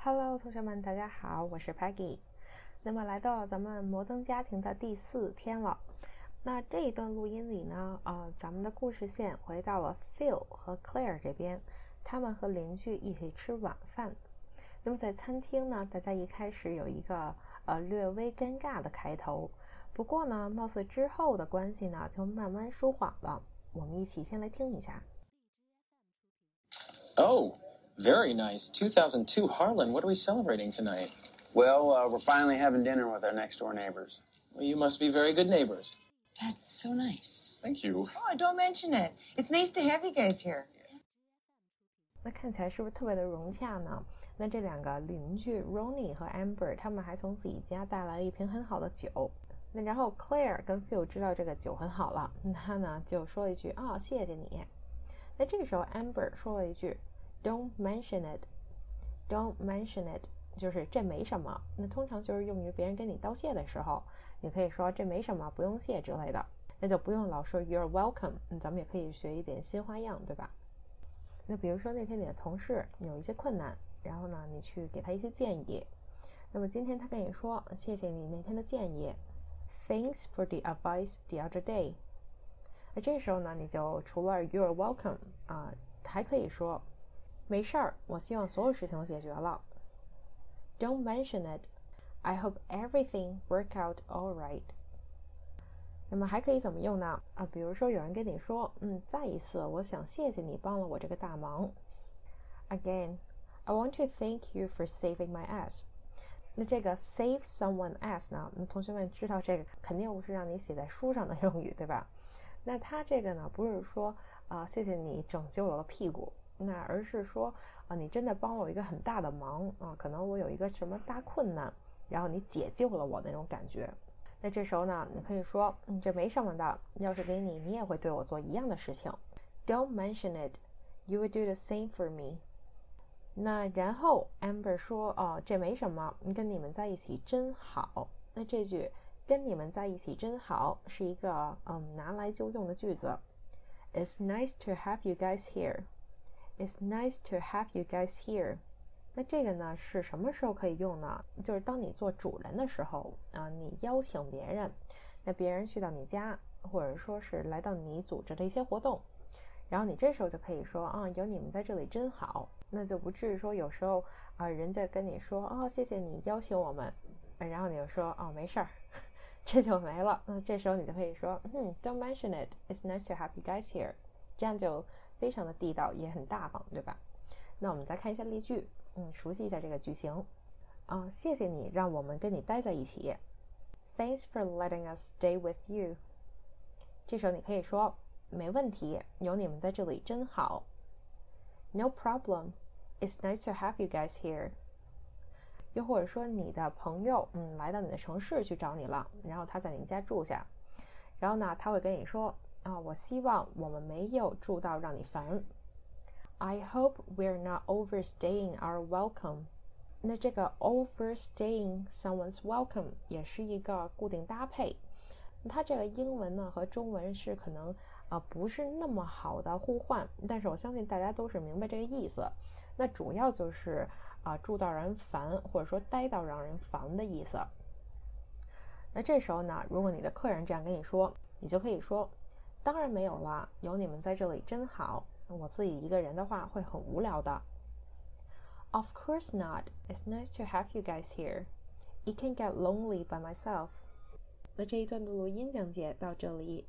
Hello，同学们，大家好，我是 Peggy。那么来到咱们摩登家庭的第四天了。那这一段录音里呢，啊，咱们的故事线回到了 Phil 和 Claire 这边，他们和邻居一起吃晚饭。那么在餐厅呢，大家一开始有一个呃略微尴尬的开头，不过呢，貌似之后的关系呢就慢慢舒缓了。我们一起先来听一下。Oh. Very nice. 2002 Harlan. What are we celebrating tonight? Well, uh, we're finally having dinner with our next door neighbors. Well, you must be very good neighbors. That's so nice. Thank you. Oh, don't mention it. It's nice to have you guys here. 那看起来是不是特别的融洽呢？那这两个邻居 Ronnie 和 Amber，他们还从自己家带来了一瓶很好的酒。那然后 Claire 跟 Phil 知道这个酒很好了，他呢就说一句啊、哦，谢谢你。那这个时候 Amber 说了一句 Don't mention it. Don't mention it，就是这没什么。那通常就是用于别人跟你道谢的时候，你可以说这没什么，不用谢之类的。那就不用老说 You're welcome。咱们也可以学一点新花样，对吧？那比如说那天你的同事有一些困难，然后呢，你去给他一些建议。那么今天他跟你说谢谢你那天的建议，Thanks for the advice the other day。那这时候呢，你就除了 You're welcome 啊，还可以说。没事儿，我希望所有事情都解决了。Don't mention it. I hope everything work out all right. 那么还可以怎么用呢？啊，比如说有人跟你说，嗯，再一次，我想谢谢你帮了我这个大忙。Again, I want to thank you for saving my ass. 那这个 save someone ass 呢？那同学们知道这个肯定不是让你写在书上的用语，对吧？那它这个呢，不是说啊，谢谢你拯救了我的屁股。那而是说啊，你真的帮了我一个很大的忙啊，可能我有一个什么大困难，然后你解救了我那种感觉。那这时候呢，你可以说，嗯，这没什么的，要是给你，你也会对我做一样的事情。Don't mention it, you would do the same for me。那然后 Amber 说，哦，这没什么，跟你们在一起真好。那这句跟你们在一起真好是一个嗯拿来就用的句子。It's nice to have you guys here. It's nice to have you guys here。那这个呢是什么时候可以用呢？就是当你做主人的时候啊，你邀请别人，那别人去到你家，或者说是来到你组织的一些活动，然后你这时候就可以说啊，有你们在这里真好。那就不至于说有时候啊，人家跟你说哦，谢谢你邀请我们，然后你就说哦，没事儿，这就没了。那这时候你就可以说，嗯，Don't mention it. It's nice to have you guys here。这样就。非常的地道，也很大方，对吧？那我们再看一下例句，嗯，熟悉一下这个句型。啊，谢谢你让我们跟你待在一起。Thanks for letting us stay with you。这时候你可以说，没问题，有你们在这里真好。No problem. It's nice to have you guys here。又或者说，你的朋友，嗯，来到你的城市去找你了，然后他在你们家住下，然后呢，他会跟你说。啊，我希望我们没有住到让你烦。I hope we're not overstaying our welcome。那这个 overstaying someone's welcome 也是一个固定搭配。它这个英文呢和中文是可能啊不是那么好的互换，但是我相信大家都是明白这个意思。那主要就是啊住到让人烦，或者说待到让人烦的意思。那这时候呢，如果你的客人这样跟你说，你就可以说。当然没有了，有你们在这里真好。我自己一个人的话会很无聊的。Of course not. It's nice to have you guys here. It can get lonely by myself. 那这一段的录音讲解到这里。